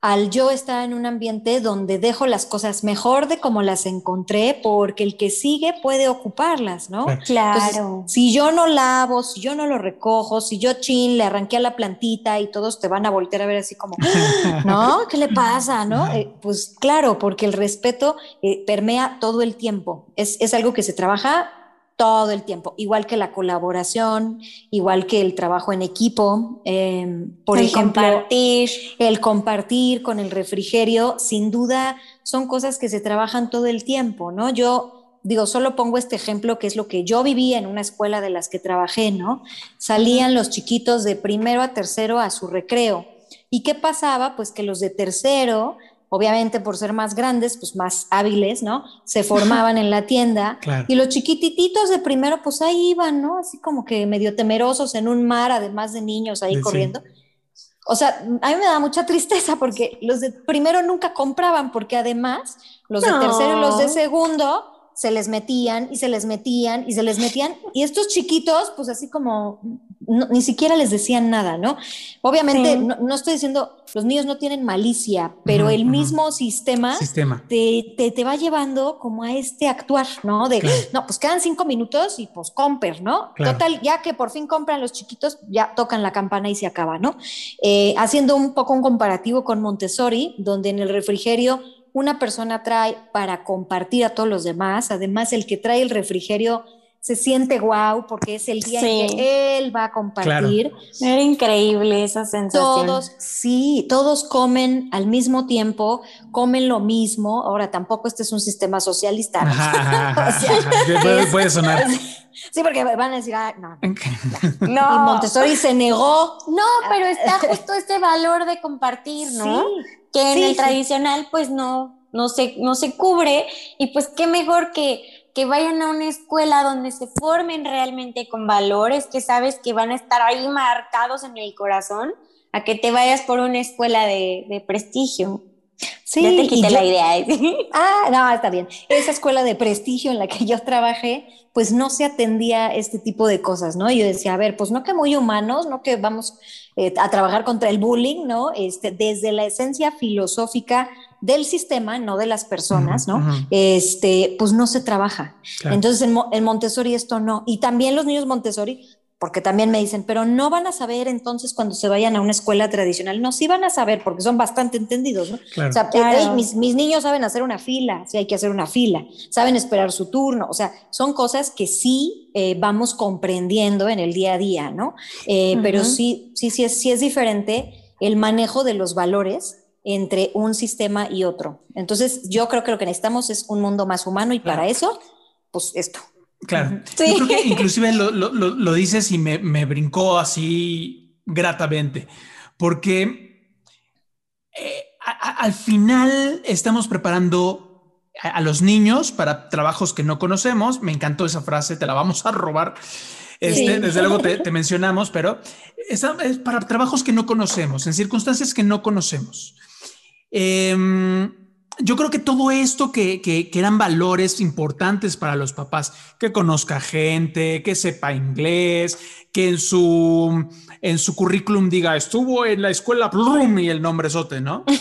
al yo estar en un ambiente donde dejo las cosas mejor de como las encontré, porque el que sigue puede ocuparlas, ¿no? Claro. si yo no lavo, si yo no lo recojo, si yo chin, le arranqué a la plantita y todos te van a voltear a ver así como, [LAUGHS] ¿no? ¿Qué le pasa? ¿No? Eh, pues claro, porque el respeto eh, permea todo el tiempo. Es, es algo que se trabaja todo el tiempo, igual que la colaboración, igual que el trabajo en equipo, em, por ejemplo, compartir. el compartir con el refrigerio, sin duda son cosas que se trabajan todo el tiempo, ¿no? Yo digo, solo pongo este ejemplo que es lo que yo viví en una escuela de las que trabajé, ¿no? Salían los chiquitos de primero a tercero a su recreo. ¿Y qué pasaba? Pues que los de tercero obviamente por ser más grandes, pues más hábiles, ¿no? Se formaban en la tienda. Y los chiquititos de primero, pues ahí iban, ¿no? Así como que medio temerosos en un mar, además de niños ahí corriendo. O sea, a mí me da mucha tristeza porque los de primero nunca compraban, porque además los de tercero y los de segundo se les metían y se les metían y se les metían. Y estos chiquitos, pues así como ni siquiera les decían nada, ¿no? Obviamente, no, estoy diciendo, los niños no tienen malicia, pero el mismo sistema, Te, te, va llevando como a este actuar, ¿no? De, no, pues quedan cinco minutos y pues comper, ¿no? Total, ya que por fin compran los chiquitos, ya tocan la campana y se acaba, ¿no? Eh, haciendo un poco un comparativo con Montessori, donde en el refrigerio una persona trae para compartir a todos los demás, además el que trae el refrigerio se siente guau porque es el día en que él va a compartir. Era increíble esa sensación. Todos, sí, todos comen al mismo tiempo, comen lo mismo. Ahora tampoco este es un sistema socialista. [LAUGHS] puede, sonar. [LAUGHS] Sí, porque van a decir, ah, no, no. [LAUGHS] Y Montessori se negó. No, pero está justo este valor de compartir, ¿no? que en el tradicional, pues no, no se, no se cubre. Y pues qué mejor que que vayan a una escuela donde se formen realmente con valores, que sabes que van a estar ahí marcados en el corazón, a que te vayas por una escuela de, prestigio. Sí, ya te quité la idea. [LAUGHS] ah, no, está bien. Esa escuela de prestigio en la que yo trabajé, pues no se atendía este tipo de cosas, ¿no? Yo decía, a ver, pues no que muy humanos, no que vamos eh, a trabajar contra el bullying, ¿no? Este, desde la esencia filosófica del sistema, no de las personas, ¿no? Este, pues no se trabaja. Entonces en, en, Montessori esto no. Y también los niños Montessori, porque también me dicen, pero no van a saber entonces cuando se vayan a una escuela tradicional. No, sí van a saber porque son bastante entendidos, ¿no? O sea, mis, mis, niños saben hacer una fila, si hay que hacer una fila, saben esperar su turno. O sea, son cosas que sí eh, vamos comprendiendo en el día a día, ¿no? Eh, pero sí, sí, sí es, sí es diferente el manejo de los valores entre un sistema y otro. Entonces, yo creo que lo que necesitamos es un mundo más humano y para eso, pues esto. Claro. Yo creo que [LAUGHS] inclusive lo, dices y me, brincó así gratamente, porque eh, al final estamos preparando a, los niños para trabajos que no conocemos. Me encantó esa frase, te la vamos a robar. Este, Desde luego te, mencionamos, pero es para trabajos que no conocemos, en circunstancias que no conocemos. Em, yo creo que todo esto que, que, eran valores importantes para los papás, que conozca gente, que sepa inglés, que en su, en su currículum diga, estuvo en la escuela Plum y el nombre sote, ¿no? [LAUGHS]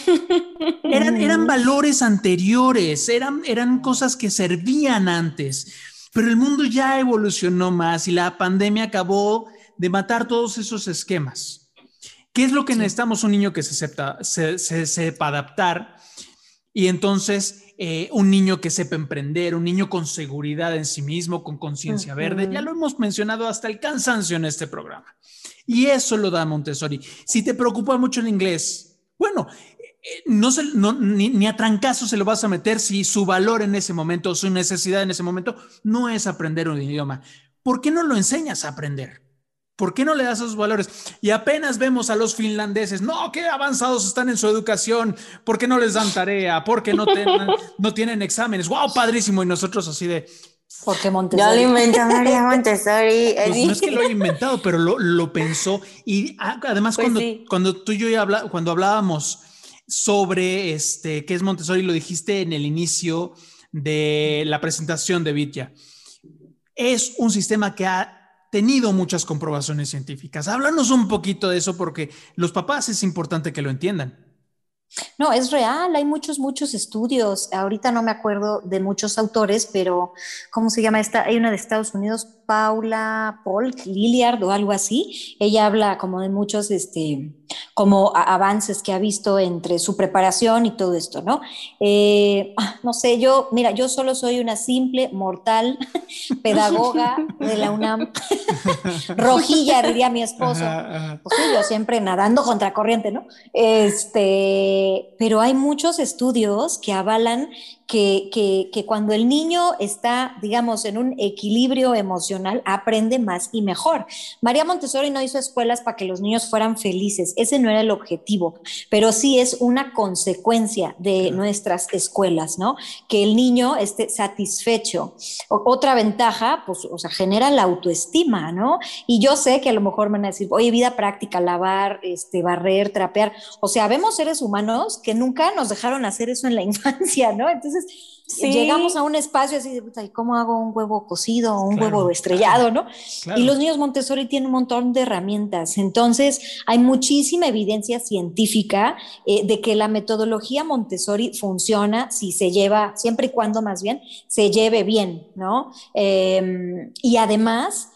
Eran, eran valores anteriores, eran, eran cosas que servían antes, pero el mundo ya evolucionó más y la pandemia acabó de matar todos esos esquemas. ¿Qué es lo que necesitamos? Un niño que se, sepa, se, sepa adaptar y entonces eh, un niño que sepa emprender, un niño con seguridad en sí mismo, con conciencia verde. Ya lo hemos mencionado hasta el cansancio en este programa. Y eso lo da Montessori. Si te preocupa mucho el inglés, bueno, eh, no, se, ni, ni, a trancazo se lo vas a meter si su valor en ese momento, su necesidad en ese momento no es aprender un idioma. ¿Por qué no lo enseñas a aprender? ¿Por qué no le das esos valores? Y apenas vemos a los finlandeses, no, qué avanzados están en su educación, ¿por qué no les dan tarea? ¿Por qué no, [LAUGHS] no tienen exámenes? ¡Wow, padrísimo! Y nosotros así de... Porque Montessori. Yo lo inventó María Montessori. Pues no es que lo haya inventado, pero lo, lo pensó. Y además pues cuando, cuando tú y yo habla, cuando hablábamos sobre este, qué es Montessori, lo dijiste en el inicio de la presentación de Vitya. Es un sistema que ha tenido muchas comprobaciones científicas. Háblanos un poquito de eso porque los papás es importante que lo entiendan. No, es real, hay muchos, muchos estudios. Ahorita no me acuerdo de muchos autores, pero ¿cómo se llama esta? Hay una de Estados Unidos, Paula Polk Lilliard o algo así. Ella habla como de muchos, este, como avances que ha visto entre su preparación y todo esto, ¿no? Eh, ah, no sé, yo, mira, yo solo soy una simple mortal [LAUGHS] pedagoga de la UNAM, [LAUGHS] rojilla, diría mi esposo. Pues sí, yo siempre nadando contra corriente, ¿no? Este, pero hay muchos estudios que avalan que, que, cuando el niño está, digamos, en un equilibrio emocional, aprende más y mejor. María Montessori no hizo escuelas para que los niños fueran felices, ese no era el objetivo, pero sí es una consecuencia de nuestras escuelas, ¿no? Que el niño esté satisfecho. otra ventaja, pues, o sea, genera la autoestima, ¿no? Y yo sé que a lo mejor van a decir, oye, vida práctica, lavar, este, barrer, trapear. O sea, vemos seres humanos que nunca nos dejaron hacer eso en la [LAUGHS] infancia, ¿no? Entonces, llegamos a un espacio así de, ¿cómo hago un huevo cocido o un huevo estrellado, no? Y los niños Montessori tienen un montón de herramientas. Entonces, hay muchísima evidencia científica eh, de que la metodología Montessori funciona si se lleva, siempre y cuando más bien, se lleve bien, ¿no? Em, y además,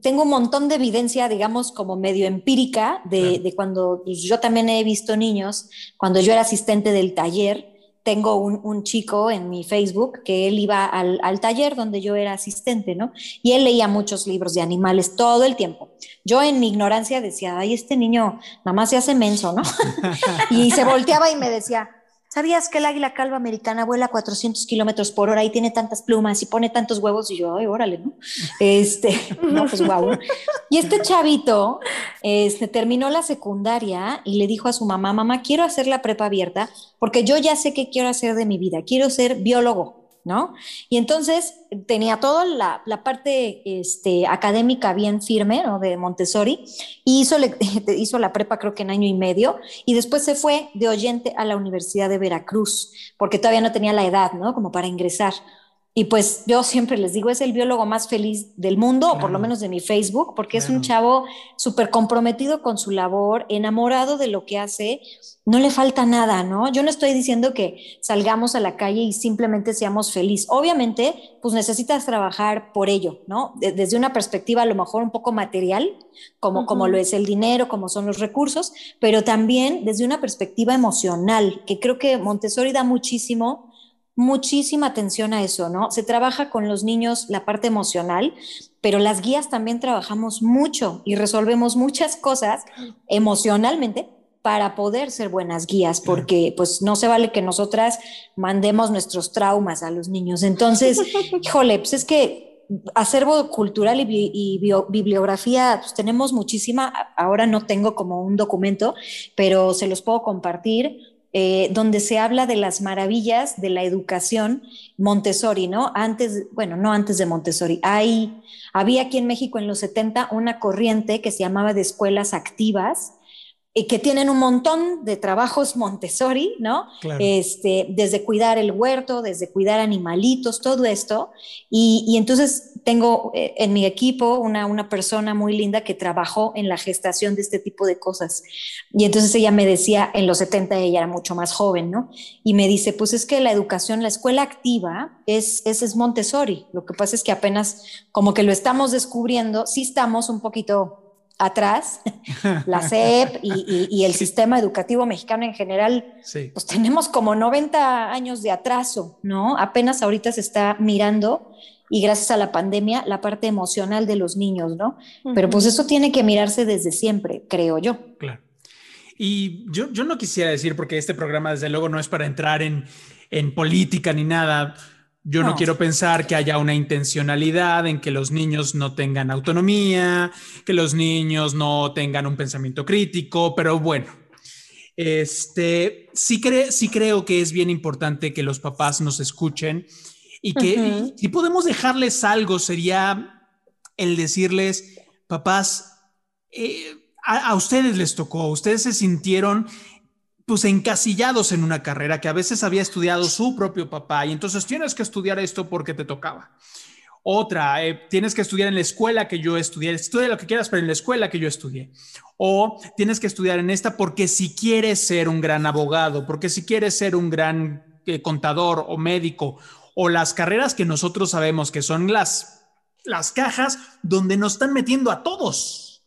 tengo un montón de evidencia, digamos, como medio empírica de, cuando pues, yo también he visto niños, cuando yo era asistente del taller, tengo un, chico en mi Facebook que él iba al, taller donde yo era asistente, ¿no? Y él leía muchos libros de animales todo el tiempo. Yo en mi ignorancia decía, ay, este niño nada más se hace menso, ¿no? [LAUGHS] y se volteaba y me decía, ¿Sabías que el águila calva americana vuela 400 kilómetros por hora y tiene tantas plumas y pone tantos huevos? Y yo, ay, órale, ¿no? Este, [LAUGHS] no, pues guau. Y este chavito este, terminó la secundaria y le dijo a su mamá, mamá, quiero hacer la prepa abierta porque yo ya sé qué quiero hacer de mi vida, quiero ser biólogo. ¿No? Y entonces tenía toda la, parte este, académica bien firme, ¿no? De Montessori, y hizo, [LAUGHS] hizo la prepa creo que en año y medio, y después se fue de oyente a la Universidad de Veracruz, porque todavía no tenía la edad, ¿no? Como para ingresar. Y pues yo siempre les digo, es el biólogo más feliz del mundo, o por lo menos de mi Facebook, porque es un chavo súper comprometido con su labor, enamorado de lo que hace, no le falta nada, ¿no? Yo no estoy diciendo que salgamos a la calle y simplemente seamos felices. Obviamente, pues necesitas trabajar por ello, ¿no? desde una perspectiva a lo mejor un poco material, como, como lo es el dinero, como son los recursos, pero también desde una perspectiva emocional, que creo que Montessori da muchísimo muchísima atención a eso, ¿no? Se trabaja con los niños la parte emocional, pero las guías también trabajamos mucho y resolvemos muchas cosas emocionalmente para poder ser buenas guías, porque pues no se vale que nosotras mandemos nuestros traumas a los niños. Entonces, [LAUGHS] híjole, pues es que acervo cultural y, bibliografía, pues tenemos muchísima, ahora no tengo como un documento, pero se los puedo compartir eh, donde se habla de las maravillas de la educación Montessori, ¿no? Antes, bueno, no antes de Montessori, hay, había aquí en México en los 70 una corriente que se llamaba de escuelas activas, y que tienen un montón de trabajos Montessori, ¿no? Este, desde cuidar el huerto, desde cuidar animalitos, todo esto. Y, entonces tengo eh, en mi equipo una, una persona muy linda que trabajó en la gestación de este tipo de cosas. Y entonces ella me decía, en los 70 ella era mucho más joven, ¿no? Y me dice, pues es que la educación, la escuela activa es, es, es Montessori. Lo que pasa es que apenas como que lo estamos descubriendo, sí estamos un poquito atrás, [LAUGHS] la SEP y, el sistema educativo mexicano en general, pues tenemos como 90 años de atraso, ¿no? Apenas ahorita se está mirando y gracias a la pandemia la parte emocional de los niños, ¿no? Pero pues eso tiene que mirarse desde siempre, creo yo. Claro. Y yo, yo no quisiera decir, porque este programa desde luego no es para entrar en, en política ni nada, yo no. quiero pensar que haya una intencionalidad en que los niños no tengan autonomía, que los niños no tengan un pensamiento crítico, pero bueno, este, sí, sí creo que es bien importante que los papás nos escuchen y que si podemos dejarles algo sería el decirles, papás, eh, a, ustedes les tocó, ustedes se sintieron pues encasillados en una carrera que a veces había estudiado su propio papá y entonces tienes que estudiar esto porque te tocaba. Otra, eh, tienes que estudiar en la escuela que yo estudié, estudia lo que quieras, pero en la escuela que yo estudié. O tienes que estudiar en esta porque si quieres ser un gran abogado, porque si quieres ser un gran eh, contador o médico, o las carreras que nosotros sabemos que son las, las cajas donde nos están metiendo a todos.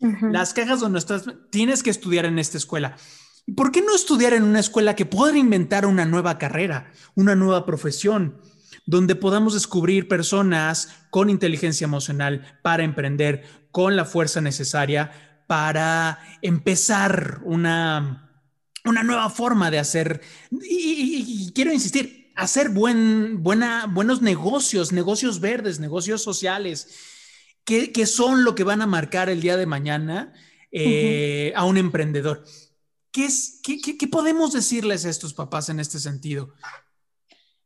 Las cajas donde estás, tienes que estudiar en esta escuela. ¿Por qué no estudiar en una escuela que pueda inventar una nueva carrera, una nueva profesión, donde podamos descubrir personas con inteligencia emocional para emprender, con la fuerza necesaria para empezar una, una nueva forma de hacer? Y, quiero insistir, hacer buen, buena, buenos negocios, negocios verdes, negocios sociales, que, son lo que van a marcar el día de mañana eh, a un emprendedor. ¿Qué, es, qué, podemos decirles a estos papás en este sentido?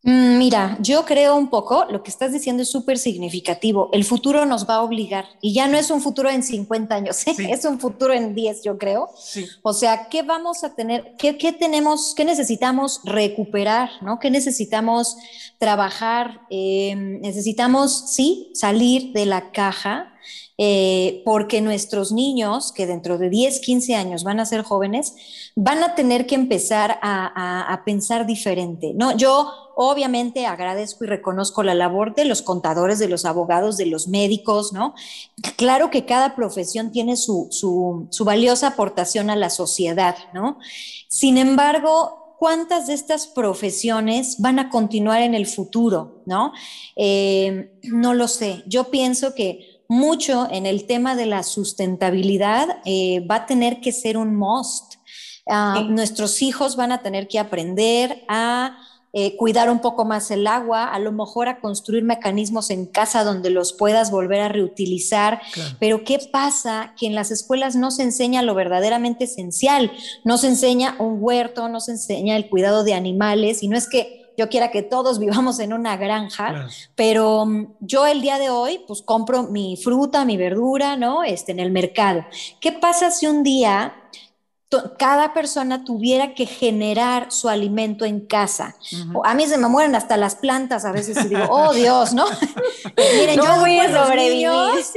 Mm, mira, yo creo un poco, lo que estás diciendo es súper significativo. El futuro nos va a obligar y ya no es un futuro en 50 años, es un futuro en 10, yo creo. O sea, ¿qué vamos a tener? ¿Qué, tenemos? ¿Qué necesitamos recuperar? ¿no? ¿Qué necesitamos trabajar? Eh, necesitamos, sí, salir de la caja eh, porque nuestros niños, que dentro de 10, 15 años van a ser jóvenes, van a tener que empezar a, pensar diferente. ¿no? Yo obviamente agradezco y reconozco la labor de los contadores, de los abogados, de los médicos, ¿no? Claro que cada profesión tiene su, su, valiosa aportación a la sociedad, ¿no? Sin embargo, cuántas de estas profesiones van a continuar en el futuro, ¿no? Eh, no lo sé. Yo pienso que mucho en el tema de la sustentabilidad eh, va a tener que ser un must. Ah, nuestros hijos van a tener que aprender a eh, cuidar un poco más el agua, a lo mejor a construir mecanismos en casa donde los puedas volver a reutilizar. Pero ¿qué pasa? Que en las escuelas no se enseña lo verdaderamente esencial, no se enseña un huerto, no se enseña el cuidado de animales y no es que yo quiera que todos [LAUGHS] vivamos en una granja, pero mm, yo el día de hoy pues compro mi fruta, mi verdura, ¿no? Este, en el mercado. ¿Qué pasa si un día cada persona tuviera que generar su alimento en casa. A mí se me mueren hasta las plantas a veces y digo, oh [LAUGHS] Dios, ¿no? [LAUGHS] Miren, yo voy a sobrevivir,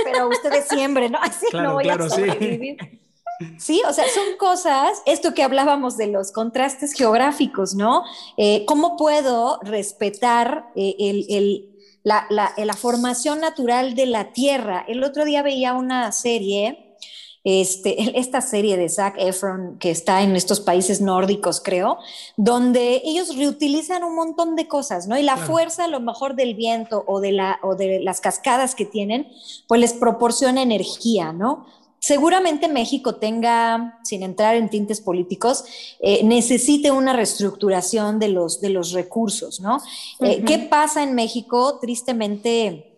pero ustedes siembren, ¿no? Así no voy a sobrevivir. Sí, o sea, son cosas, esto que hablábamos de los contrastes geográficos, ¿no? Eh, ¿Cómo puedo respetar eh, la, formación natural de la tierra? El otro día veía una serie, este, [LAUGHS] esta serie de Zac Efron, que está en estos países nórdicos, creo, donde ellos reutilizan un montón de cosas, ¿no? Y la fuerza, a lo mejor del viento o de, la, o de las cascadas que tienen, pues les proporciona energía, ¿no? Seguramente México tenga, sin entrar en tintes políticos, eh, necesite una reestructuración de los, de los recursos, ¿no? Eh, ¿Qué pasa en México? Tristemente,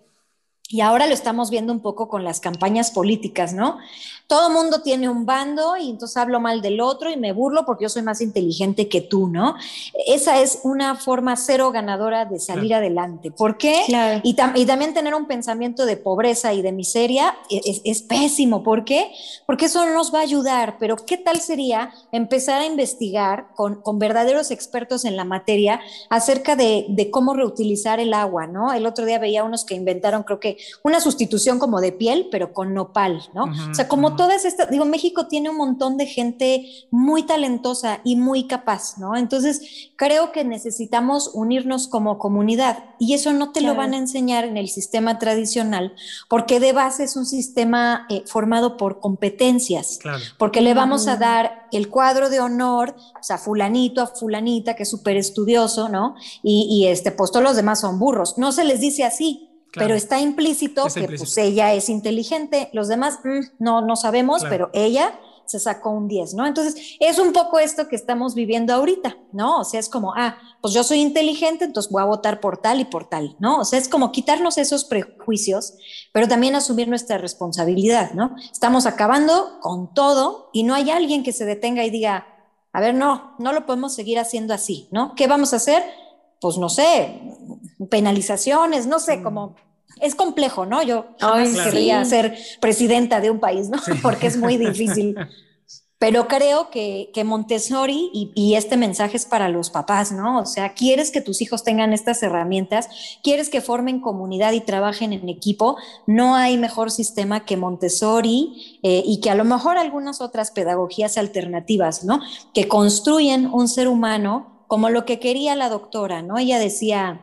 Y ahora lo estamos viendo un poco con las campañas políticas, ¿no? Todo mundo tiene un bando y entonces hablo mal del otro y me burlo porque yo soy más inteligente que tú, ¿no? Esa es una forma cero ganadora de salir adelante. ¿Por qué? Y, también tener un pensamiento de pobreza y de miseria e-, es, pésimo. ¿Por qué? Porque eso no nos va a ayudar. Pero ¿qué tal sería empezar a investigar con, verdaderos expertos en la materia acerca de, de cómo reutilizar el agua, ¿no? El otro día veía unos que inventaron, creo que una sustitución como de piel, pero con nopal, ¿no? o sea, como todas estas, digo, México tiene un montón de gente muy talentosa y muy capaz, ¿no? Entonces, creo que necesitamos unirnos como comunidad y eso no te lo van a enseñar en el sistema tradicional, porque de base es un sistema eh, formado por competencias, porque le vamos a dar el cuadro de honor, o sea, fulanito a fulanita, que es súper estudioso, ¿no? Y, y este, pues todos los demás son burros. No se les dice así, pero está implícito que Pues, ella es inteligente, los demás mm, no, no sabemos, pero ella se sacó un 10, ¿no? Entonces, es un poco esto que estamos viviendo ahorita, ¿no? O sea, es como, ah, pues yo soy inteligente, entonces voy a votar por tal y por tal, ¿no? O sea, es como quitarnos esos prejuicios, pero también asumir nuestra responsabilidad, ¿no? Estamos acabando con todo y no hay alguien que se detenga y diga, a ver, no, no lo podemos seguir haciendo así, ¿no? ¿Qué vamos a hacer? Pues no sé, penalizaciones, no sé, mm. como es complejo, ¿no? Yo jamás querría ser presidenta de un país, ¿no? [LAUGHS] Porque es muy difícil. Pero creo que, Montessori y, este mensaje es para los papás, ¿no? O sea, quieres que tus hijos tengan estas herramientas, quieres que formen comunidad y trabajen en equipo, no hay mejor sistema que Montessori eh, y que a lo mejor algunas otras pedagogías alternativas, ¿no? Que construyen un ser humano como lo que quería la doctora, ¿no? Ella decía,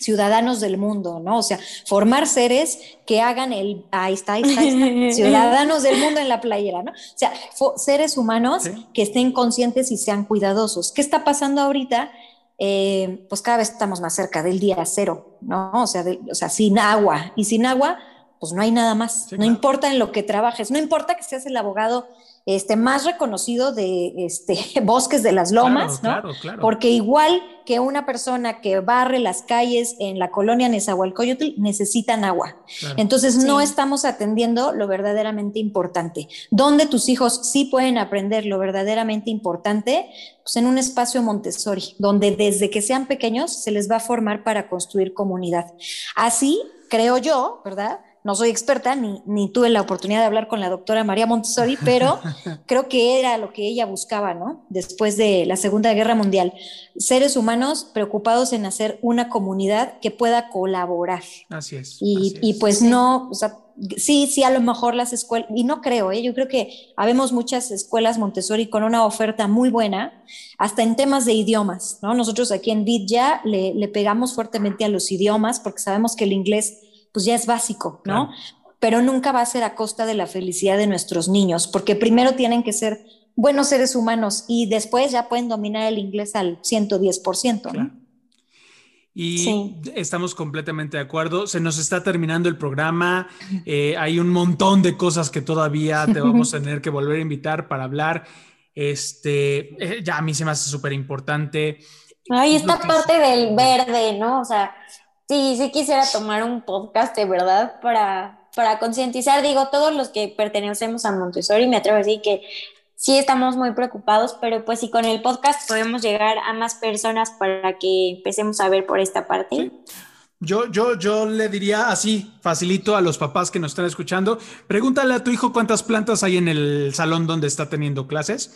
ciudadanos del mundo, ¿no? O sea, formar seres que hagan el, ahí está, ahí está, [LAUGHS] ciudadanos del mundo en la playera, ¿no? O sea, seres humanos que estén conscientes y sean cuidadosos. ¿Qué está pasando ahorita? Eh, pues cada vez estamos más cerca del día cero, ¿no? O sea, o sea, sin agua. Y sin agua, pues no hay nada más. no importa en lo que trabajes, no importa que seas el abogado este, más reconocido de este, [LAUGHS] Bosques de las Lomas, ¿no? Porque igual que una persona que barre las calles en la colonia Nezahualcóyotl necesitan agua. Entonces no estamos atendiendo lo verdaderamente importante. ¿Dónde tus hijos sí pueden aprender lo verdaderamente importante? Pues en un espacio Montessori, donde desde que sean pequeños se les va a formar para construir comunidad. Así, creo yo, ¿verdad? No soy experta ni, ni tuve la oportunidad de hablar con la doctora María Montessori, pero [LAUGHS] creo que era lo que ella buscaba, ¿no? Después de la Segunda Guerra Mundial, seres humanos preocupados en hacer una comunidad que pueda colaborar. Así es. Y, pues no, o sea, sí, sí, a lo mejor las escuelas, y no creo, ¿eh? yo creo que habemos muchas escuelas Montessori con una oferta muy buena, hasta en temas de idiomas, ¿no? Nosotros aquí en VID ya le, le pegamos fuertemente a los idiomas porque sabemos que el inglés pues ya es básico, ¿no? Pero nunca va a ser a costa de la felicidad de nuestros niños, porque primero tienen que ser buenos seres humanos y después ya pueden dominar el inglés al 110%, ¿no? Y estamos completamente de acuerdo. Se nos está terminando el programa. Eh, hay un montón de cosas que todavía te [LAUGHS] vamos a tener que volver a invitar para hablar. Este, eh, ya a mí se me hace súper importante. Ay, esta parte del verde, ¿no? O sea, Sí, sí quisiera tomar un podcast de verdad para, para concientizar, digo, todos los que pertenecemos a Montessori, me atrevo a decir que sí estamos muy preocupados, pero pues si con el podcast podemos llegar a más personas para que empecemos a ver por esta parte. Yo, yo, yo le diría así, facilito a los papás que nos están escuchando, pregúntale a tu hijo cuántas plantas hay en el salón donde está teniendo clases.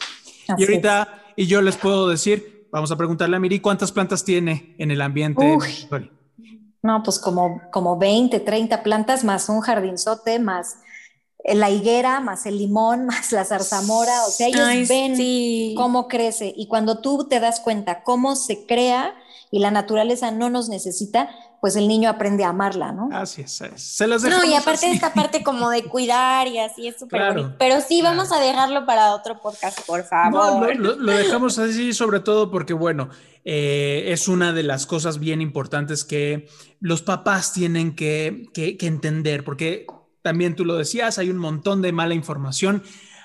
y ahorita, y yo les puedo decir, vamos a preguntarle a Miri cuántas plantas tiene en el ambiente. No, pues como, como 20, 30 plantas más un jardinzote, más la higuera, más el limón, [LAUGHS] más la zarzamora. O sea, ellos ven cómo crece. Y cuando tú te das cuenta cómo se crea y la naturaleza no nos necesita, pues el niño aprende a amarla, ¿no? Así es, se las No, y aparte de esta parte como de cuidar y así es súper bonito. Pero sí, vamos a dejarlo para otro podcast, por favor. No, lo, dejamos así sobre todo porque, bueno, eh, es una de las cosas bien importantes que los papás tienen que, que, que entender, porque también tú lo decías, hay un montón de mala información,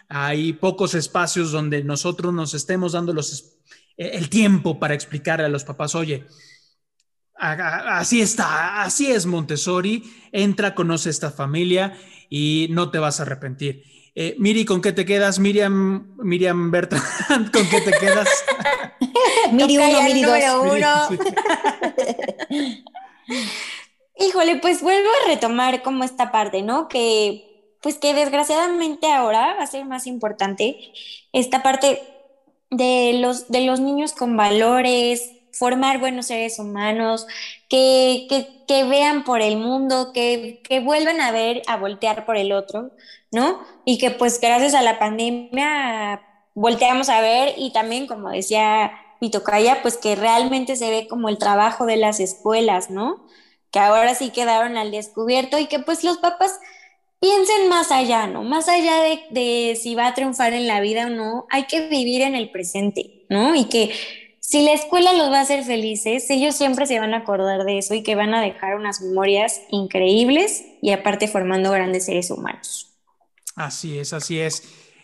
hay pocos espacios donde nosotros nos estemos dando los, el tiempo para explicar a los papás, oye, Así está, así es Montessori. Entra, conoce esta familia y no te vas a arrepentir. Eh, Miri, ¿con qué te quedas? Miriam, Miriam Bertrand, [LAUGHS] ¿con qué te quedas? [LAUGHS] Miri uno, Miri dos. Uno. [LAUGHS] Híjole, pues vuelvo a retomar como esta parte, ¿no? Que, pues que desgraciadamente ahora va a ser más importante esta parte de los, de los niños con valores, formar buenos seres humanos, que, que, vean por el mundo, que, que, vuelvan a ver, a voltear por el otro, ¿no? Y que pues gracias a la pandemia volteamos a ver y también, como decía Pitocaya, pues que realmente se ve como el trabajo de las escuelas, ¿no? Que ahora sí quedaron al descubierto y que pues los papás piensen más allá, ¿no? Más allá de, de si va a triunfar en la vida o no, hay que vivir en el presente, ¿no? Y que si la escuela los va a hacer felices, ellos siempre se van a acordar de eso y que van a dejar unas memorias increíbles y aparte formando grandes seres humanos. Así es, así es.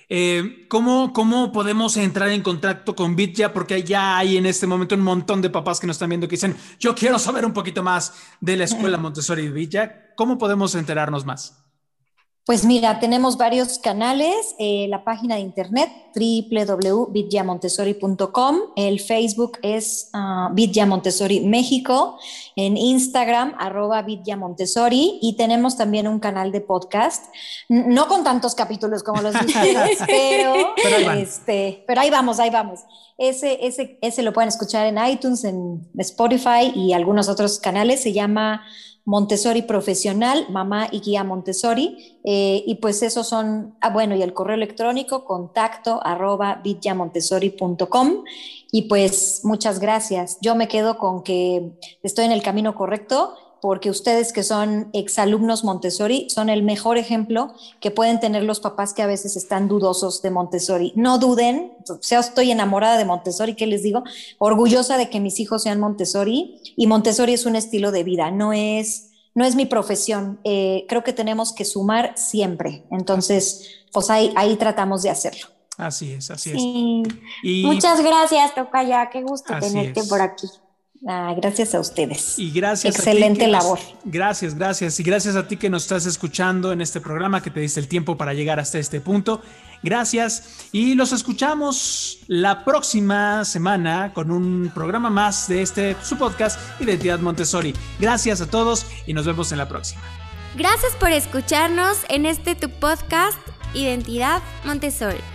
Eh, ¿cómo, ¿Cómo podemos entrar en contacto con Bitya? Porque ya hay en este momento un montón de papás que nos están viendo que dicen, yo quiero saber un poquito más de la escuela [LAUGHS] Montessori Bitya. ¿Cómo podemos enterarnos más? Pues mira, tenemos varios canales, eh, la página de internet www.vidyamontessori.com, el Facebook es uh, Montessori México, en Instagram arroba Vidya Montessori y tenemos también un canal de podcast, no con tantos capítulos como los [LAUGHS] de ustedes, pero, pero, ahí este, pero ahí vamos, ahí vamos. Ese, ese, ese lo pueden escuchar en iTunes, en Spotify y algunos otros canales, se llama Montessori profesional, mamá y guía Montessori. Eh, y pues esos son, ah, bueno, y el correo electrónico, contacto arroba bityamontessori.com. Y pues muchas gracias. Yo me quedo con que estoy en el camino correcto porque ustedes que son exalumnos Montessori son el mejor ejemplo que pueden tener los papás que a veces están dudosos de Montessori. No duden, o sea, estoy enamorada de Montessori, ¿qué les digo? Orgullosa de que mis hijos sean Montessori y Montessori es un estilo de vida, no es, no es mi profesión. Eh, creo que tenemos que sumar siempre. Entonces, pues ahí, ahí tratamos de hacerlo. Así es, así es. Muchas gracias, Tocaya. Qué gusto tenerte por aquí. Ah, gracias a ustedes. Y gracias. Excelente labor. gracias, gracias. Y gracias a ti que nos estás escuchando en este programa, que te diste el tiempo para llegar hasta este punto. Gracias. Y los escuchamos la próxima semana con un programa más de este, su podcast, Identidad Montessori. Gracias a todos y nos vemos en la próxima. Gracias por escucharnos en este tu podcast, Identidad Montessori.